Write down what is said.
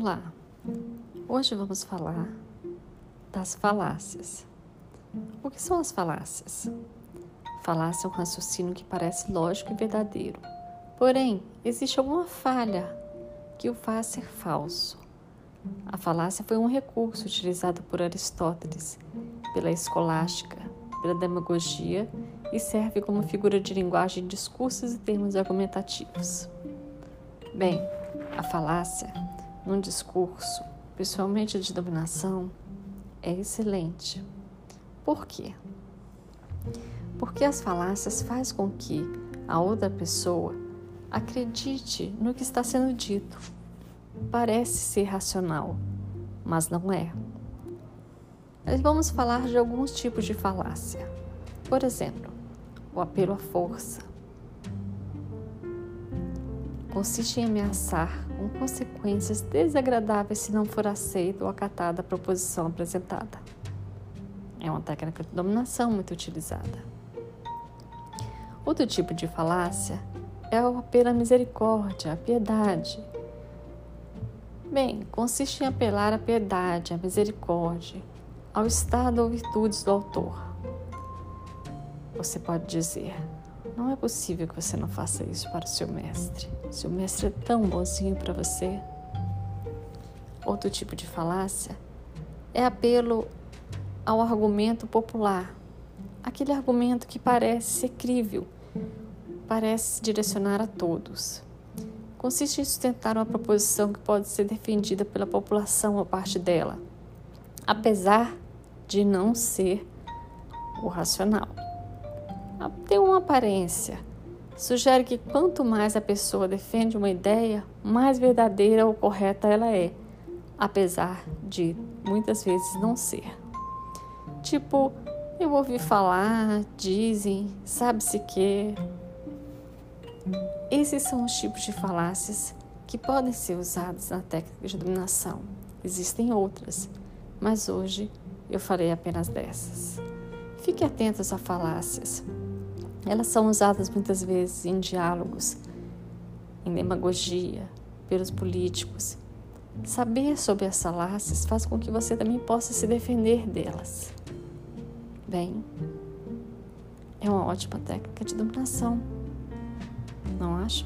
Olá, hoje vamos falar das falácias. O que são as falácias? Falácia é um raciocínio que parece lógico e verdadeiro, porém, existe alguma falha que o faz ser falso. A falácia foi um recurso utilizado por Aristóteles, pela escolástica, pela demagogia e serve como figura de linguagem em discursos e termos argumentativos. Bem, a falácia, num discurso, pessoalmente de dominação, é excelente. Por quê? Porque as falácias fazem com que a outra pessoa acredite no que está sendo dito. Parece ser racional, mas não é. Nós vamos falar de alguns tipos de falácia. Por exemplo, o apelo à força. Consiste em ameaçar com consequências desagradáveis se não for aceita ou acatada a proposição apresentada. É uma técnica de dominação muito utilizada. Outro tipo de falácia é o apelo à misericórdia, à piedade. Bem, consiste em apelar à piedade, à misericórdia, ao estado ou virtudes do autor. Você pode dizer: não é possível que você não faça isso para o seu mestre. Seu mestre é tão bonzinho para você. Outro tipo de falácia é apelo ao argumento popular, aquele argumento que parece ser crível, parece direcionar a todos. Consiste em sustentar uma proposição que pode ser defendida pela população ou parte dela, apesar de não ser o racional. Tem uma aparência. Sugere que quanto mais a pessoa defende uma ideia, mais verdadeira ou correta ela é, apesar de muitas vezes não ser. Tipo, eu ouvi falar, dizem, sabe-se que. Esses são os tipos de falácias que podem ser usados na técnica de dominação. Existem outras, mas hoje eu farei apenas dessas. Fique atentos a falácias. Elas são usadas muitas vezes em diálogos, em demagogia, pelos políticos. Saber sobre as falácias faz com que você também possa se defender delas. Bem, é uma ótima técnica de dominação, não acha?